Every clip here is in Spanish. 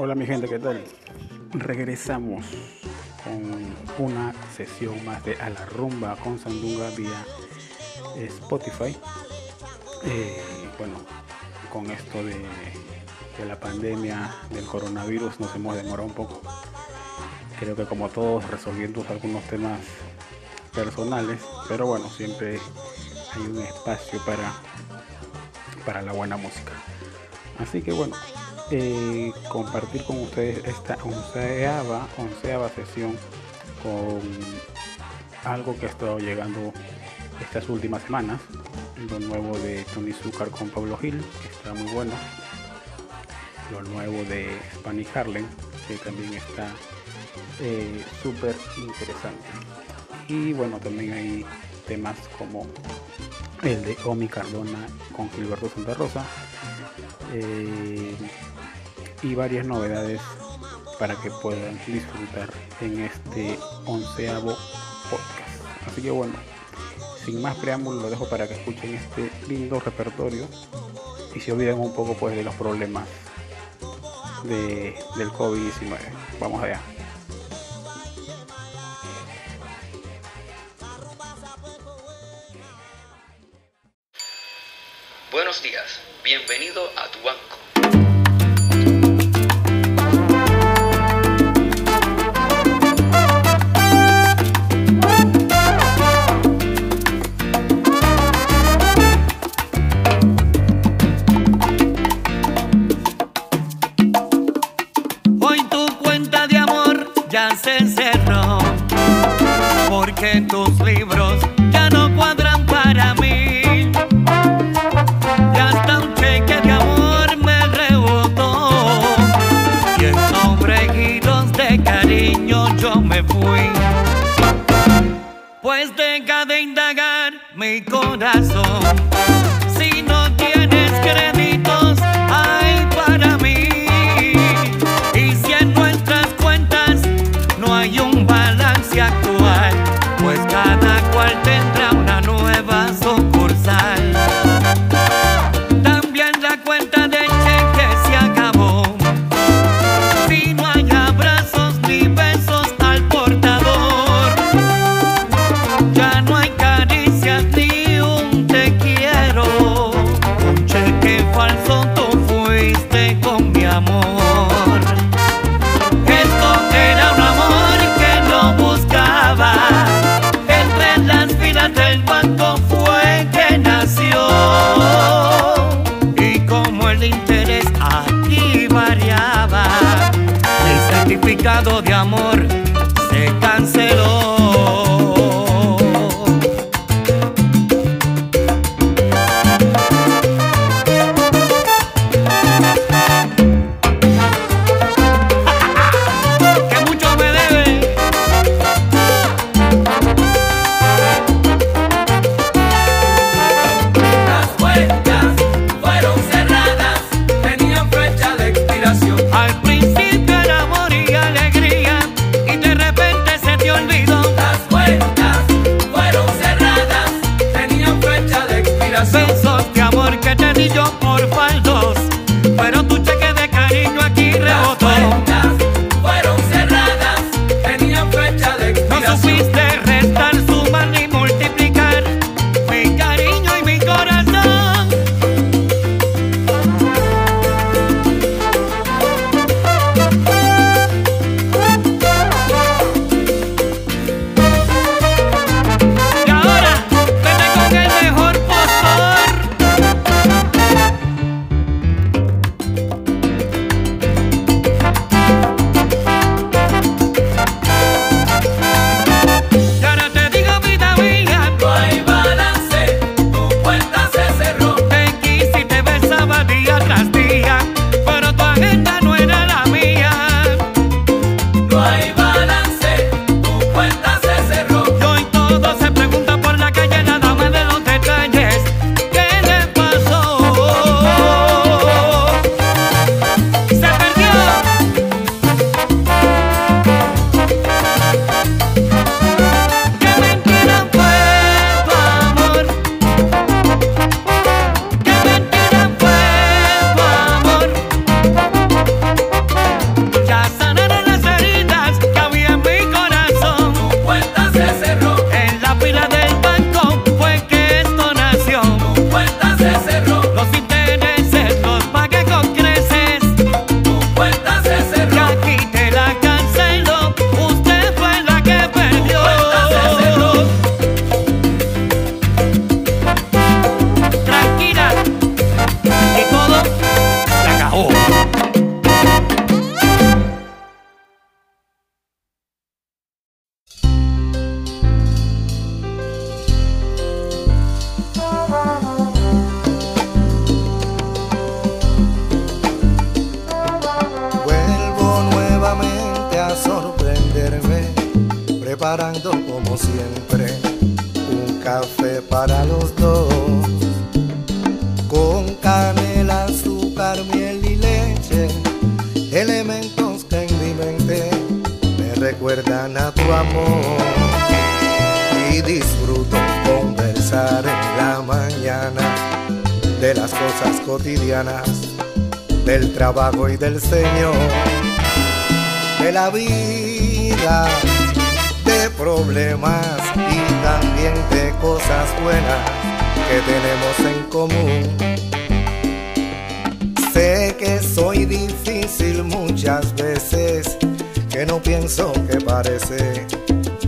Hola mi gente, ¿qué tal? Regresamos con una sesión más de A la Rumba con Sandunga vía Spotify. Eh, bueno, con esto de, de, la pandemia del coronavirus nos hemos demorado un poco. Creo que como todos resolviendo algunos temas personales, pero bueno, siempre hay un espacio para, para la buena música. Así que bueno, eh, compartir con ustedes esta onceava, onceava sesión con algo que ha estado llegando estas últimas semanas, lo nuevo de Tony Zucker con Pablo Gil, que está muy bueno, lo nuevo de Spanish Harlem, que también está eh, súper interesante. Y bueno, también hay temas como el de Omi Cardona con Gilberto Santa Rosa. Eh, y varias novedades para que puedan disfrutar en este onceavo podcast. Así que bueno, sin más preámbulos lo dejo para que escuchen este lindo repertorio y se olviden un poco pues de los problemas de, del COVID-19. Vamos allá. Corazón.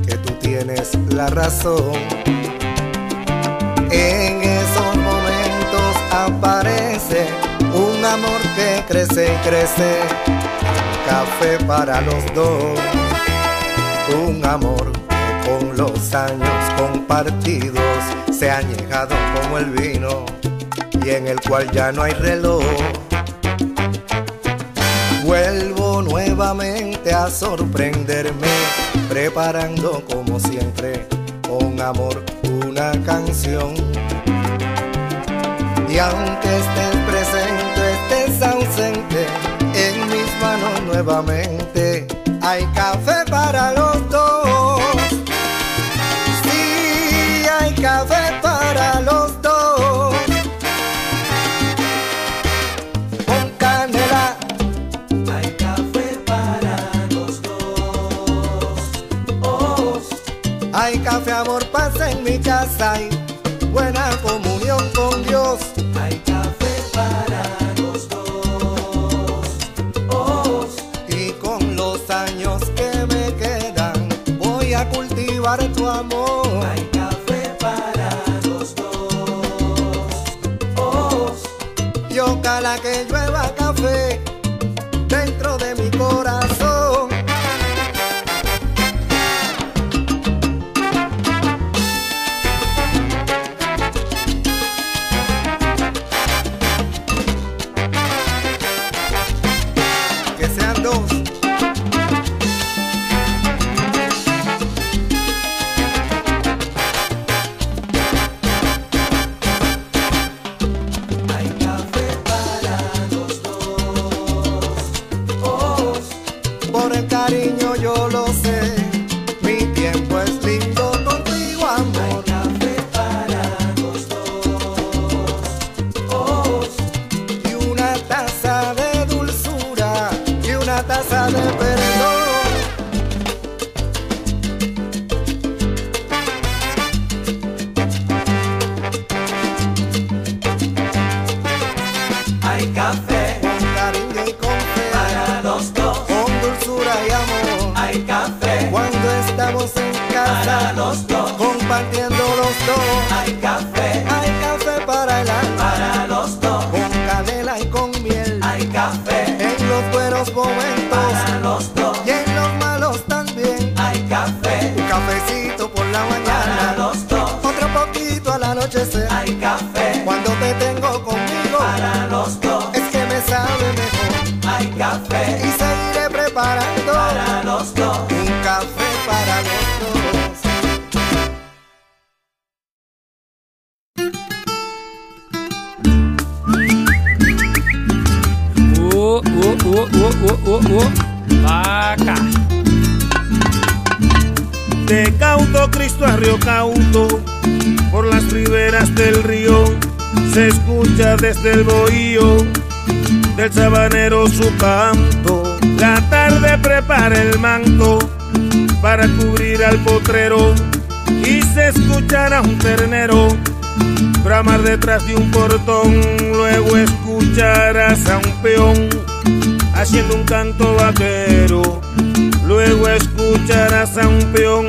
Que tú tienes la razón. En esos momentos aparece un amor que crece y crece, café para los dos, un amor que con los años compartidos se ha añejado como el vino y en el cual ya no hay reloj. Vuelvo nuevamente a sorprenderme, preparando como siempre con amor una canción. Y aunque estés presente, estés ausente, en mis manos nuevamente hay café para los dos. Hay La tarde prepara el manto para cubrir al potrero y se escuchará un ternero bramar detrás de un portón. Luego escucharás a un peón haciendo un canto vaquero. Luego escucharás a un peón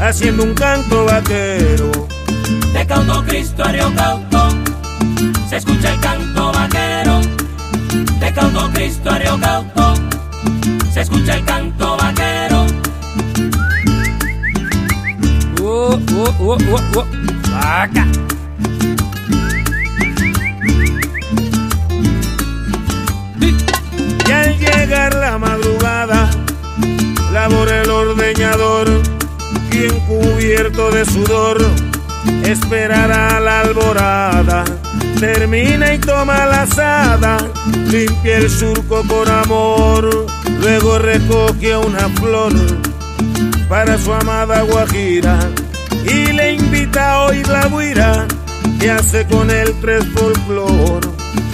haciendo un canto vaquero. De Cauto Cristo a Río Cauto se escucha Cauto Cristo a Río Cauto se escucha el canto vaquero. Oh, oh, oh, oh, oh. Vaca. Y al llegar la madrugada, labora el ordeñador y cubierto de sudor, esperará la alborada. Termina y toma la asada, limpia el surco con amor, luego recoge una flor para su amada Guajira y le invita a oír la guira que hace con el tres folclor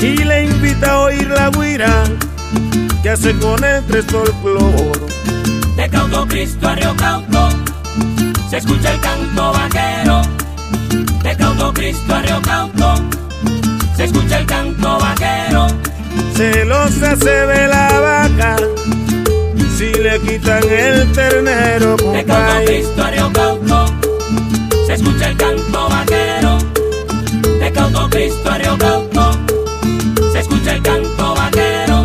y le invita a oír la guira que hace con el tres folclor. De Cauto Cristo a Río Cauto se escucha el canto vaquero. De Cauto Cristo a Río Cauto se escucha el canto vaquero. Celosa se ve la vaca si le quitan el ternero, De. Cristo Cauto se escucha el canto vaquero. De Cauto Cristo Cauto se escucha el canto vaquero.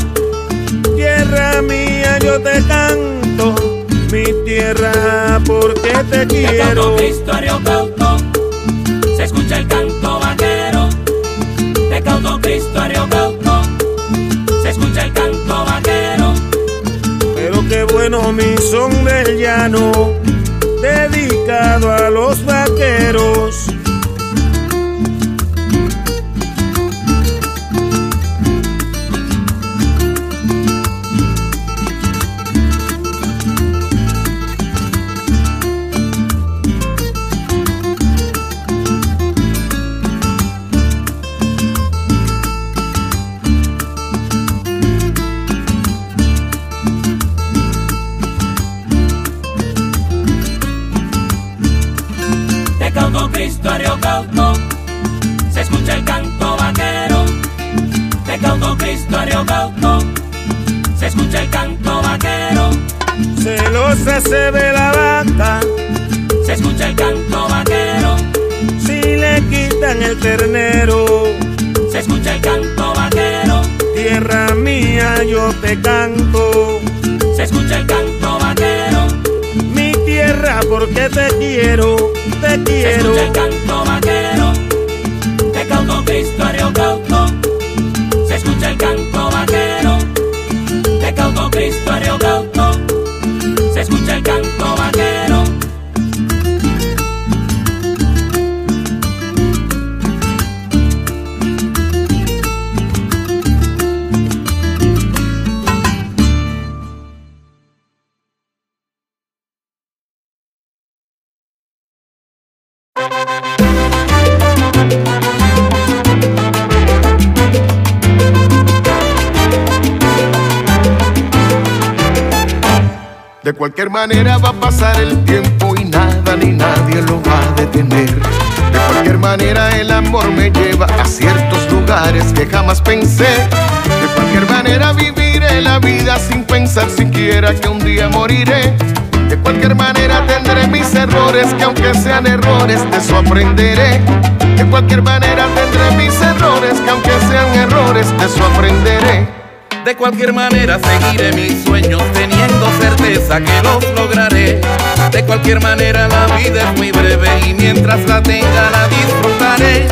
Tierra mía, yo te canto, mi tierra, porque te De Cauto quiero. Cristo Cauto se escucha el canto Río Cauto se escucha el canto vaquero. Pero qué bueno mi son del llano, dedicado a los vaqueros. Se ve la vaca, Se escucha el canto vaquero. si le quitan el ternero. Se escucha el canto vaquero. Tierra mía, yo te canto, Se escucha el canto vaquero. mi tierra, porque te quiero, te Se quiero. escucha el canto vaquero. De Cauto Cristo a Río Cauto se escucha el canto manera va a pasar el tiempo y nada ni nadie lo va a detener. De cualquier manera el amor me lleva a ciertos lugares que jamás pensé. De cualquier manera viviré la vida sin pensar siquiera que un día moriré. De cualquier manera tendré mis errores, que aunque sean errores, de eso aprenderé. De cualquier manera tendré mis errores, que aunque sean errores, de eso aprenderé. De cualquier manera seguiré mis sueños teniendo certeza que los lograré. De cualquier manera la vida es muy breve y mientras la tenga la disfrutaré.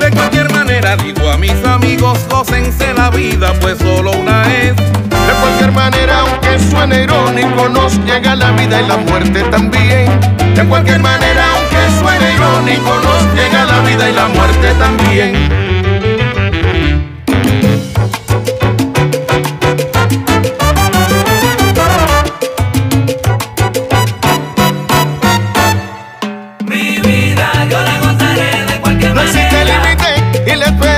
De cualquier manera digo a mis amigos, gócense la vida pues solo una es. De cualquier manera, aunque suene irónico, nos llega la vida y la muerte también. De cualquier manera, aunque suene irónico, nos llega la vida y la muerte también. Y la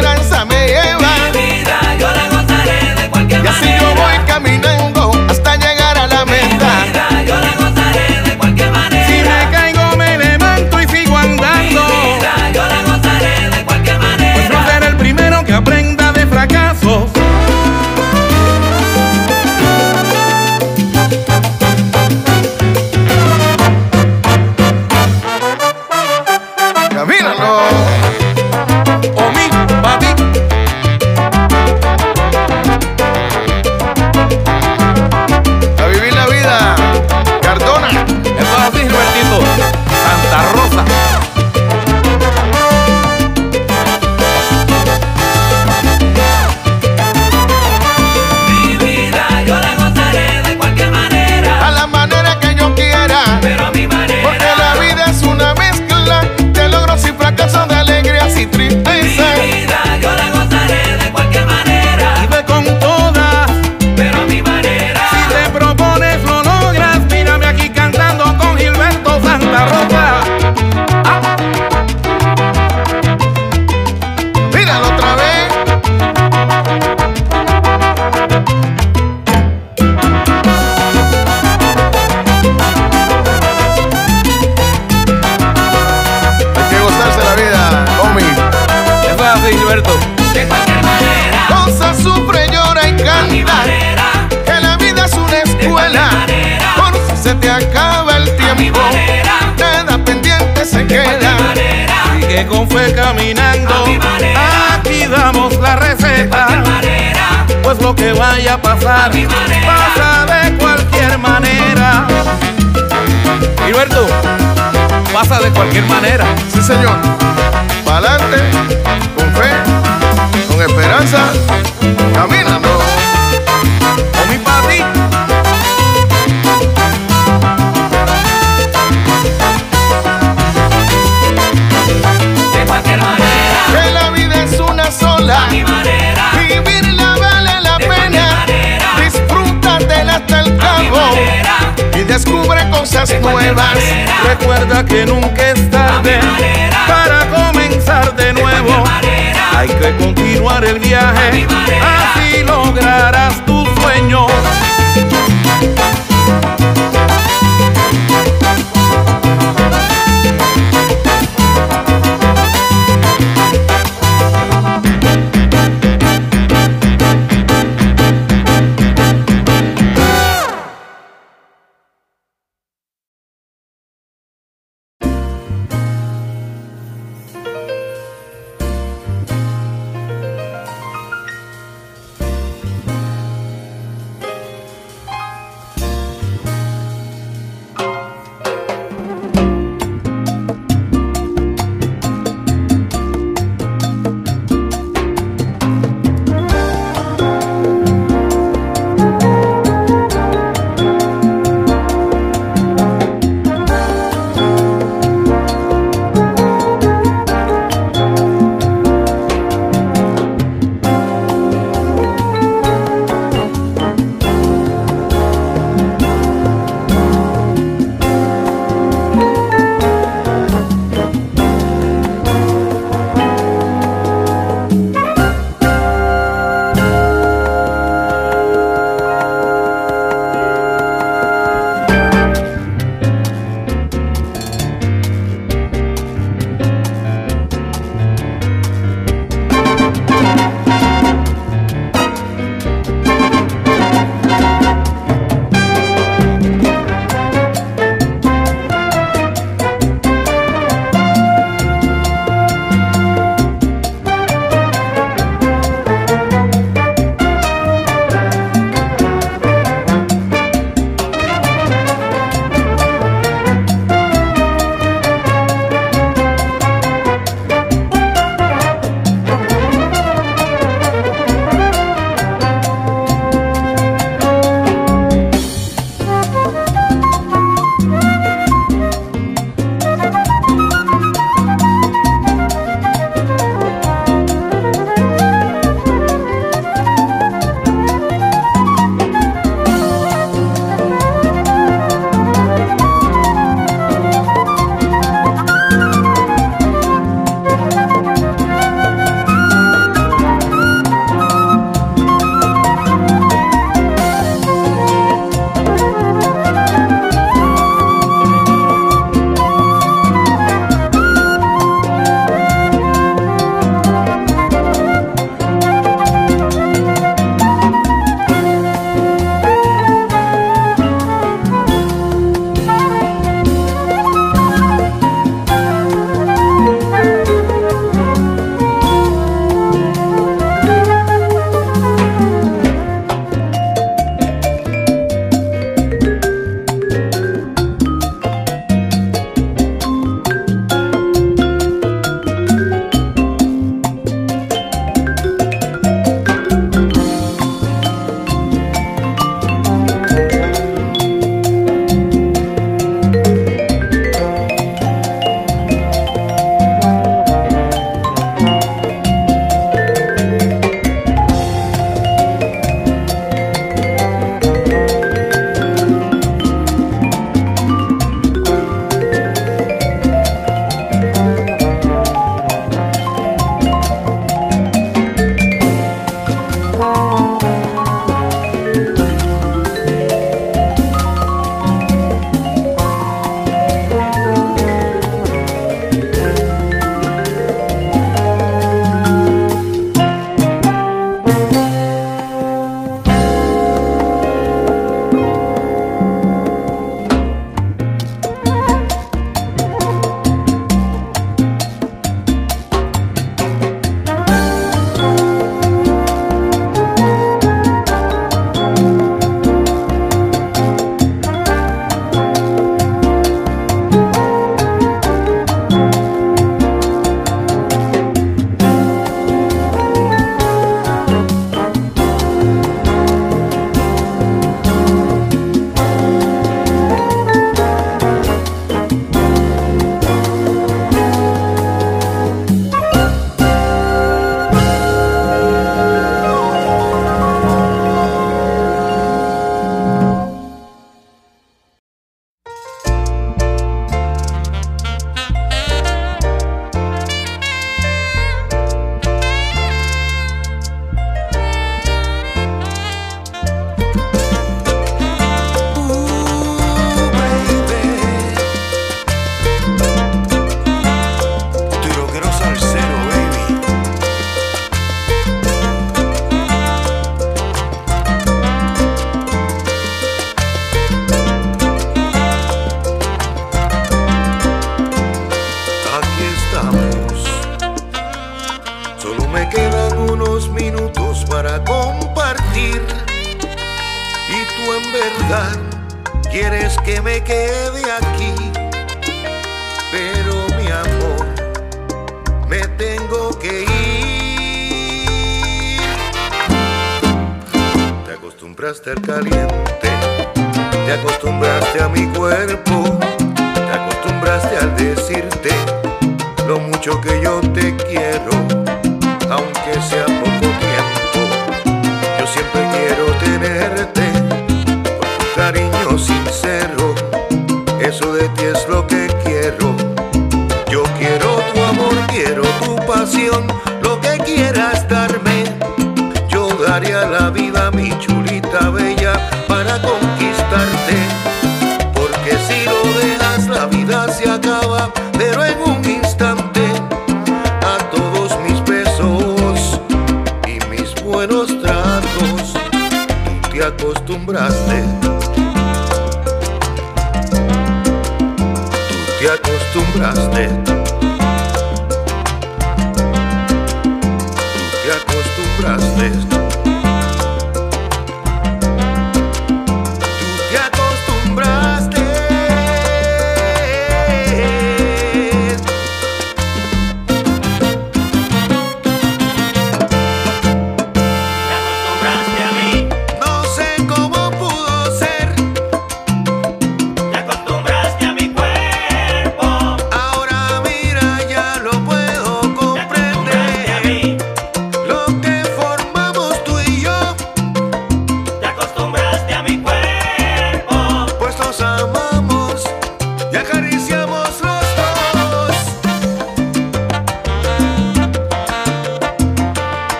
pasar, pasa de cualquier manera. Gilberto, pasa de cualquier manera. Sí, señor. Pa'lante, con fe, con esperanza, caminando. Con mi descubre cosas nuevas. Recuerda que nunca es tarde para comenzar de, nuevo. Hay que continuar el viaje, así lograrás tu sueño.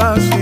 La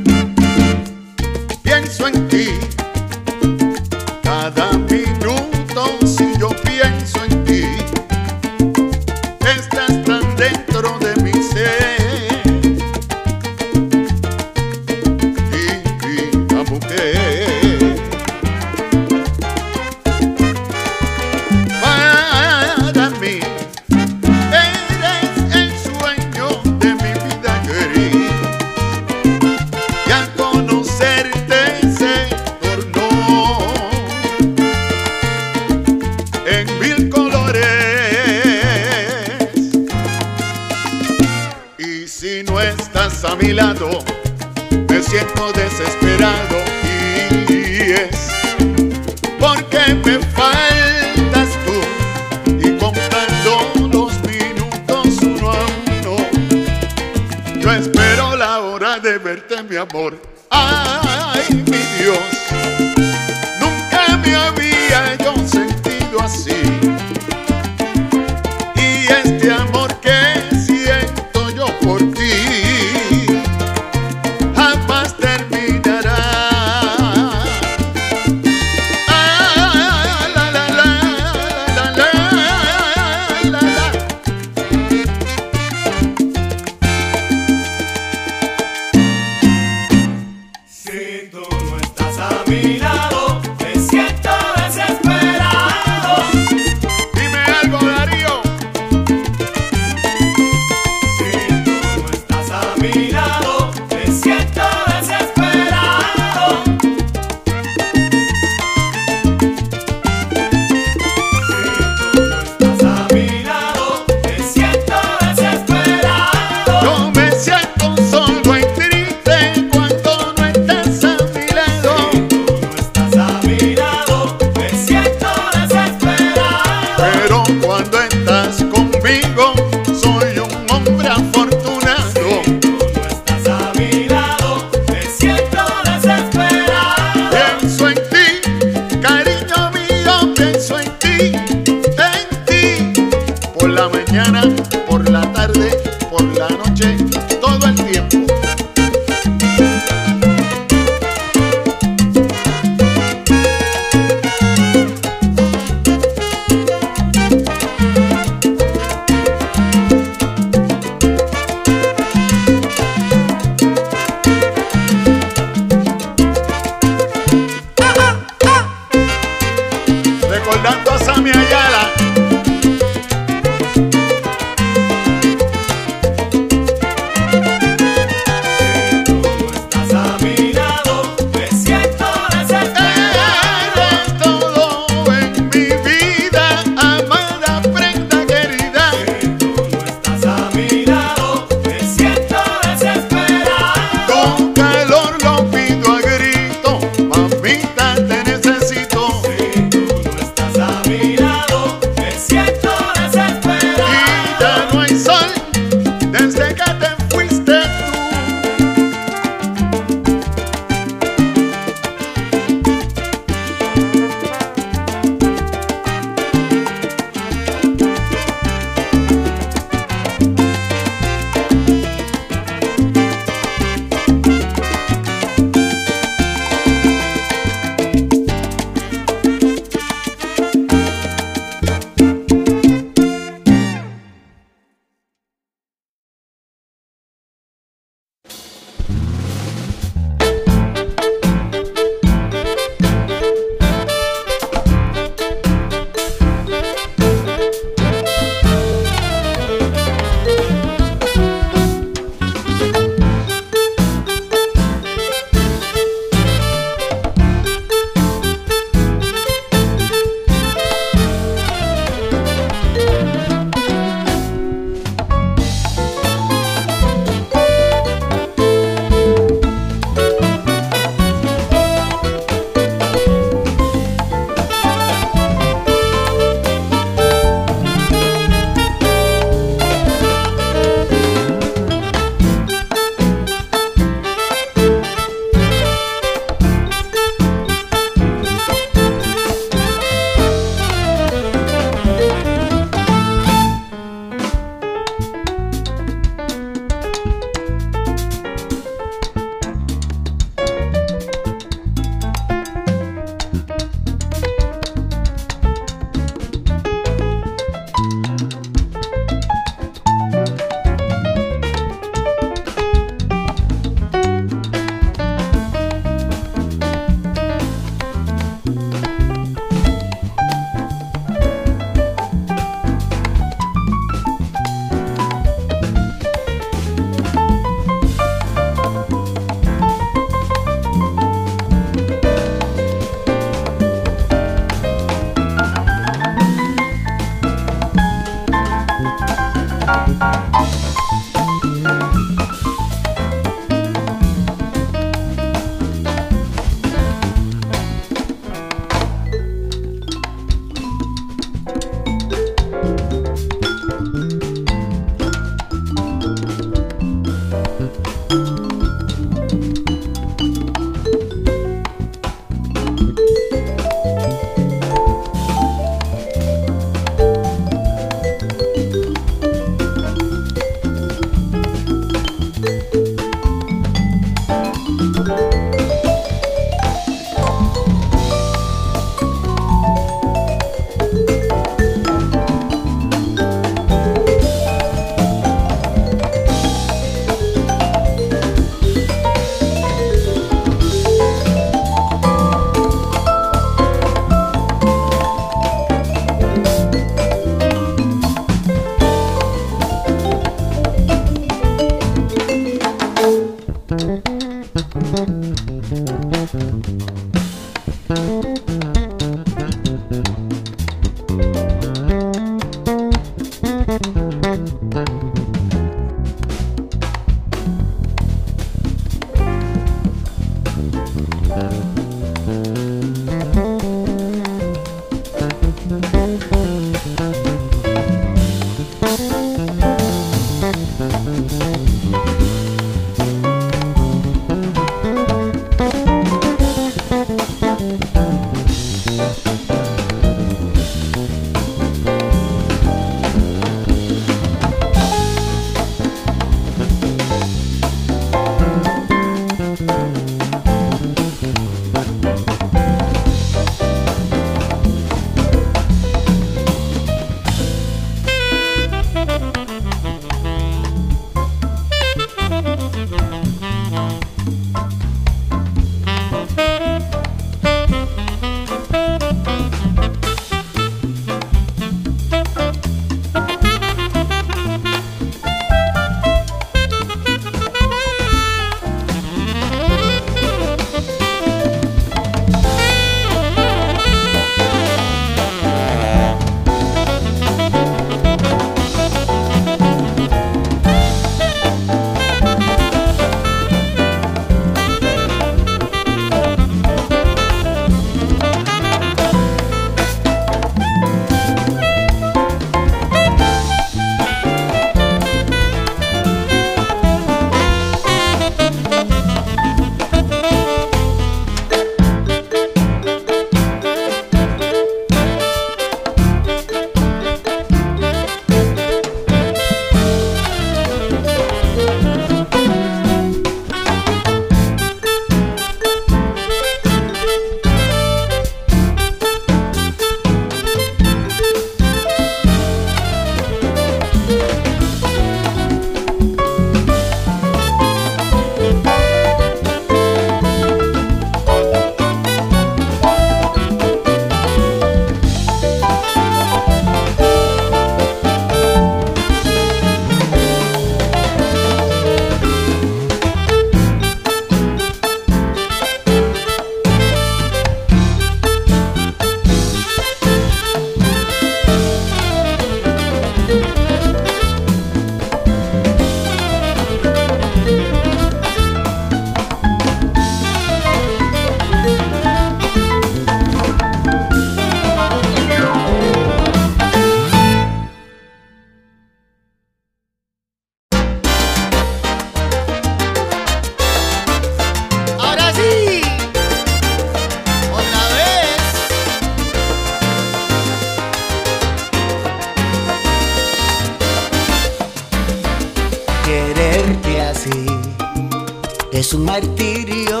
es un martirio,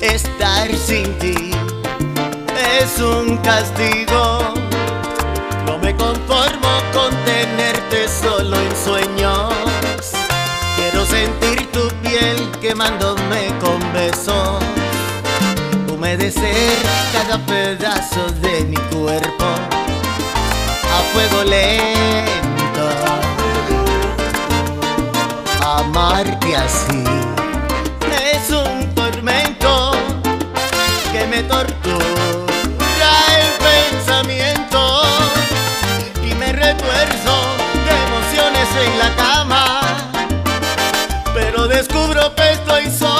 estar sin ti es un castigo. No me conformo con tenerte solo en sueños. Quiero sentir tu piel quemándome con besos. Humedecer cada pedazo de mi cuerpo a fuego lento. Amarte así es un tormento que me tortura el pensamiento y me retuerzo de emociones en la cama. Pero descubro que estoy solo,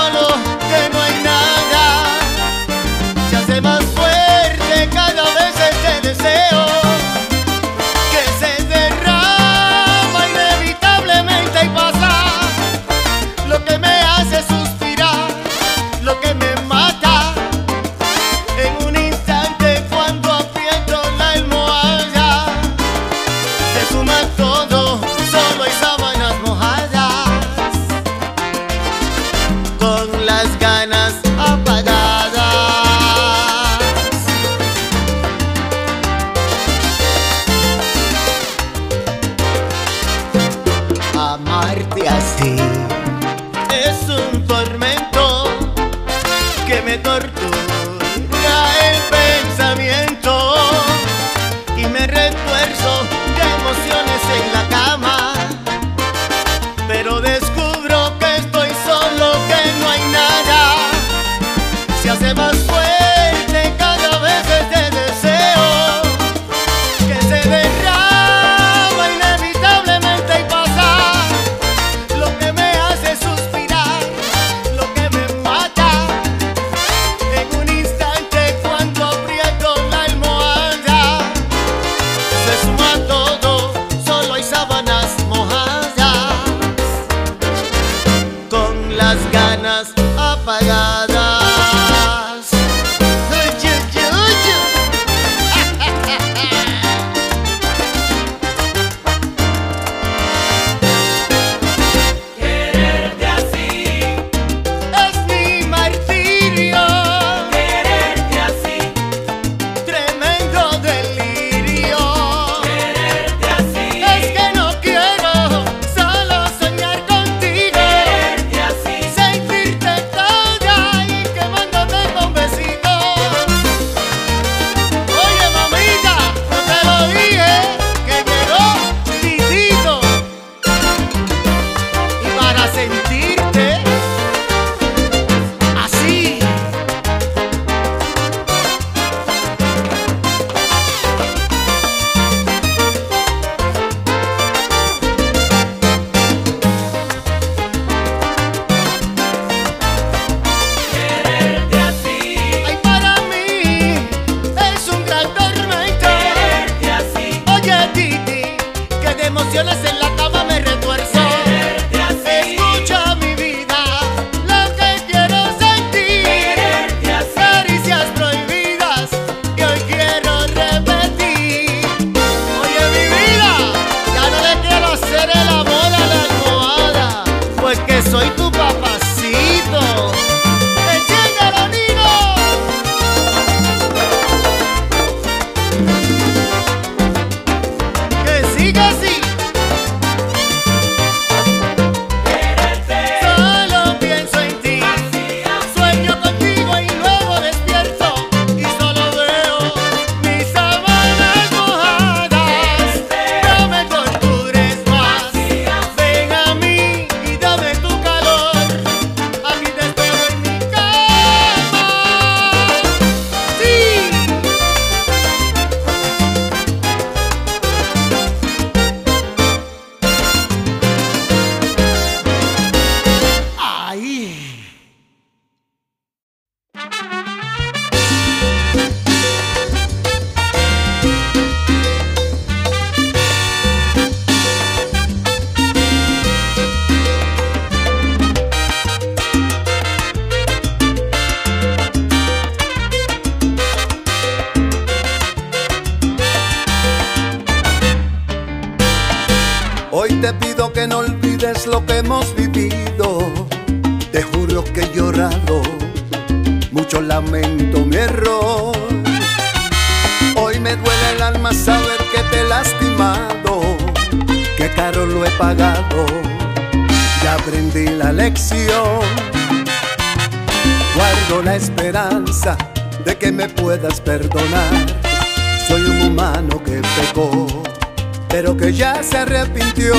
se arrepintió.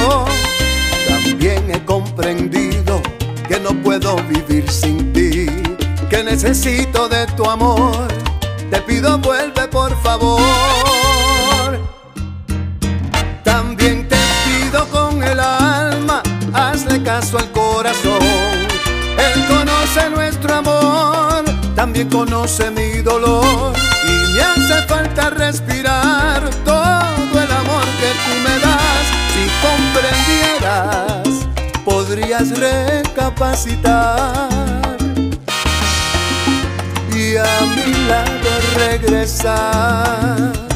También he comprendido que no puedo vivir sin ti, que necesito de tu amor. Te pido vuelve por favor. También te pido con el alma, hazle caso al corazón. Él conoce nuestro amor, también conoce mi dolor y me hace falta respirar. recapacitar y a mi lado regresar.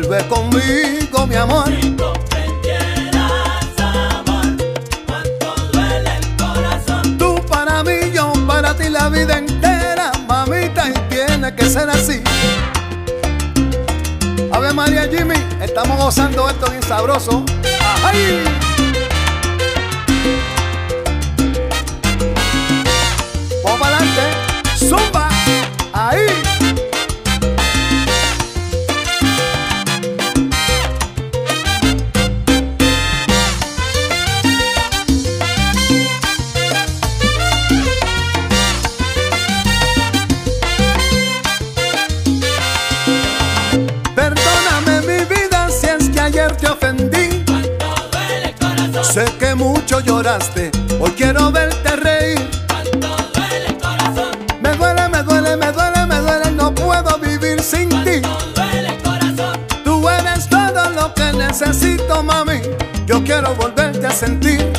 vuelve conmigo, mi amor. Tu para mí, yo, para ti la vida entera, mamita, y tiene que ser así. Ave María Jimmy, estamos gozando esto bien sabroso. ¡Ay! Vamos para adelante, zumba, ahí. Mucho lloraste, hoy quiero verte reír. duele el corazón, Me duele, me duele, me duele, me duele, no puedo vivir sin ti. duele el corazón. Tú eres todo lo que necesito, mami. Yo quiero volverte a sentir.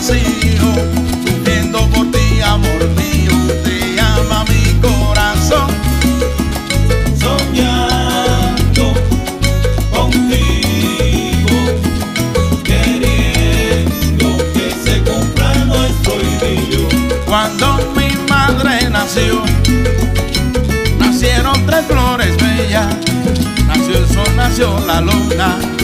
vacío, por ti, amor mío, te ama mi corazón. Soñando contigo, queriendo que se cumpla nuestro idilio. Cuando mi madre nació, nacieron tres flores bellas, nació el sol, nació la luna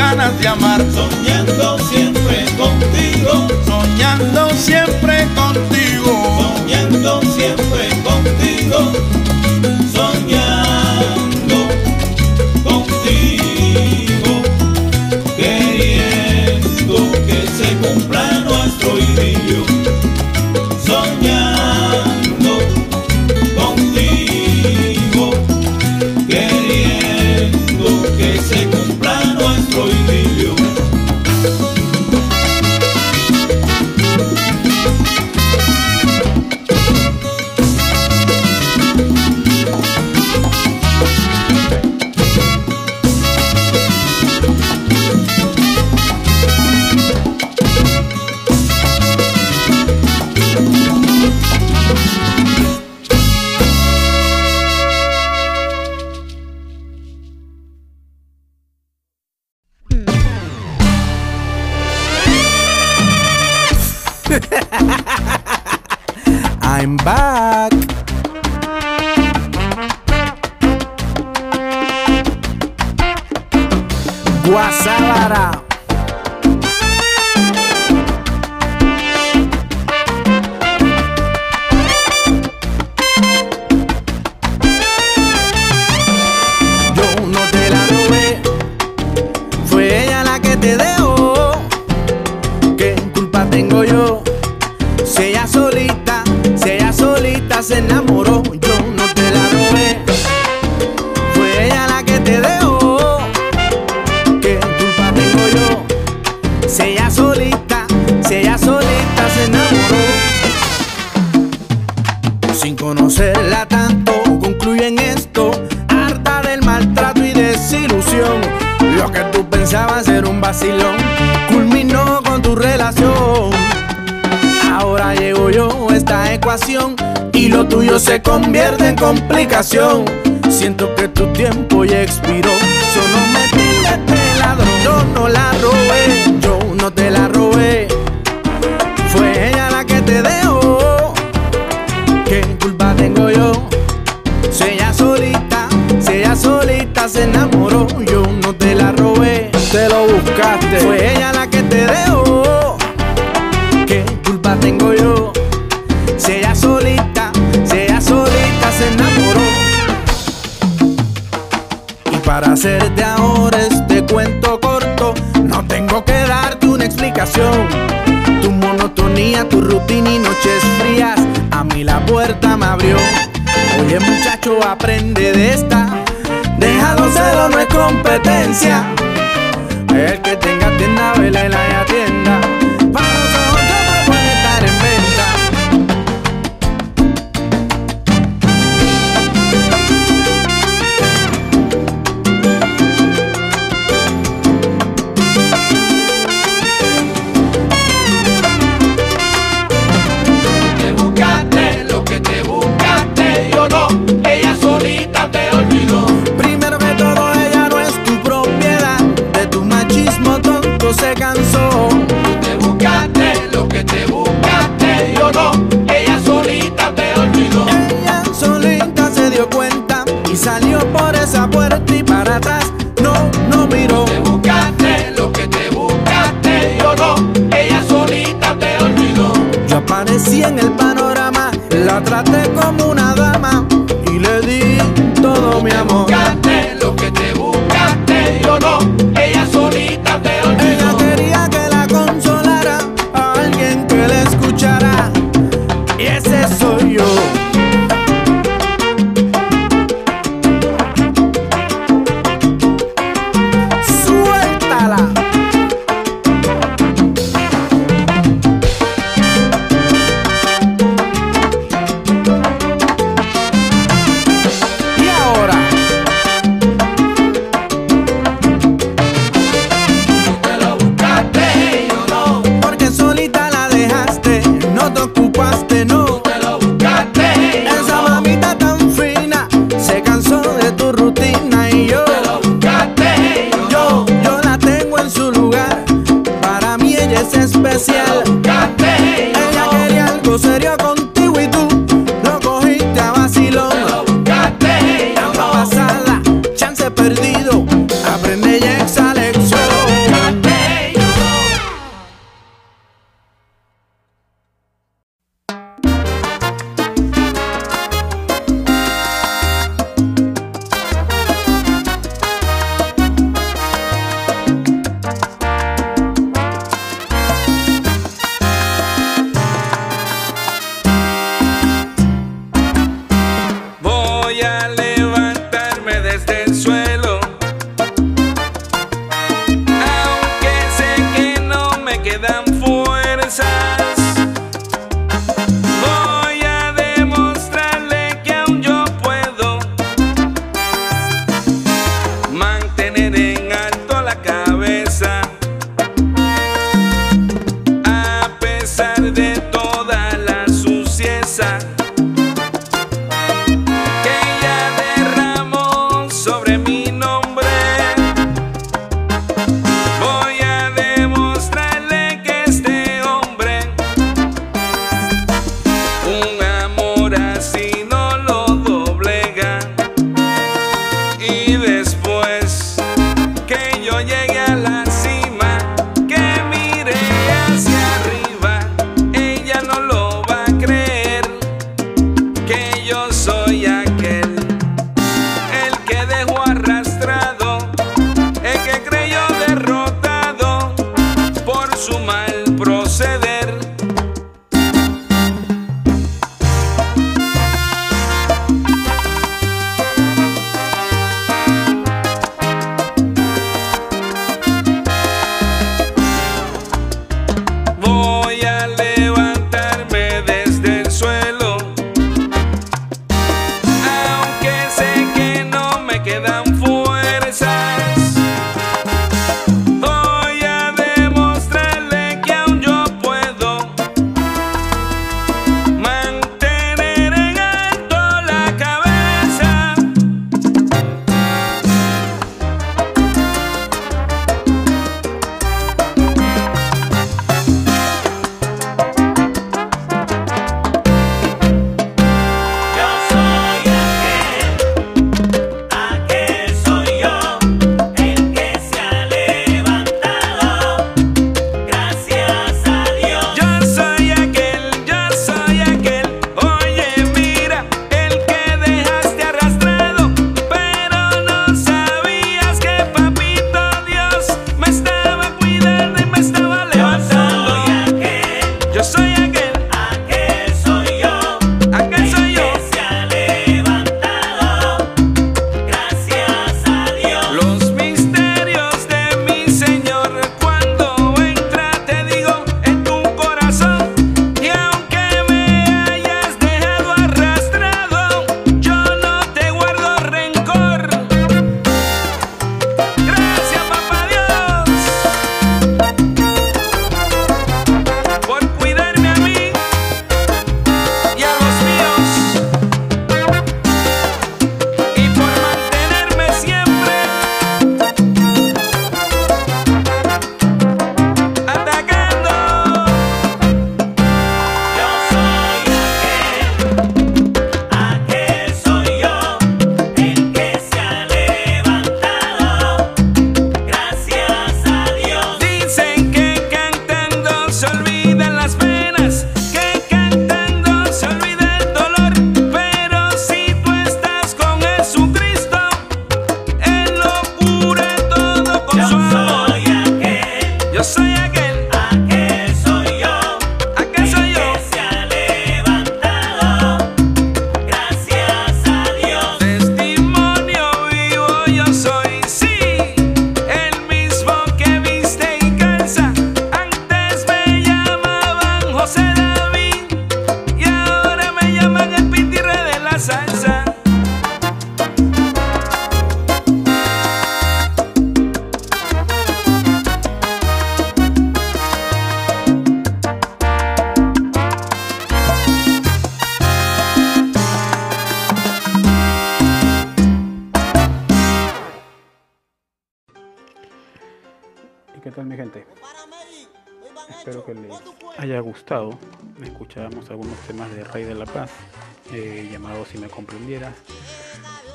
ganas de amar. Soñando. maltrato y desilusión. Lo que tú pensabas era un vacilón, culminó con tu relación. Ahora llego yo a esta ecuación y lo tuyo se convierte en complicación. Siento que tu tiempo ya expiró, solo me tildaste ladrón, yo no la robé. fuiste.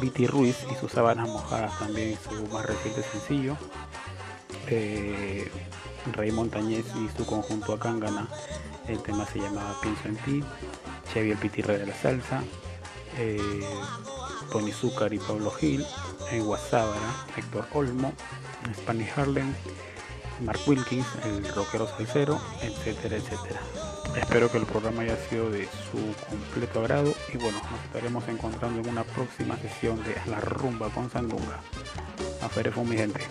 Viti Ruiz y sus sábanas mojadas también, su más reciente sencillo. Rey Montañez y su conjunto Acángana, el tema se llamaba Pienso en ti. Chevy el Pitirre de la Salsa. Eh, Tony Zúcar y Pablo Gil. En Guasábara, Héctor Olmo. Spanish Harlem. Mark Wilkins, el rockero salsero, etcétera, etcétera. Espero que el programa haya sido de su completo agrado y bueno, nos estaremos encontrando en una próxima sesión de La Rumba con Sandunga. A mi gente.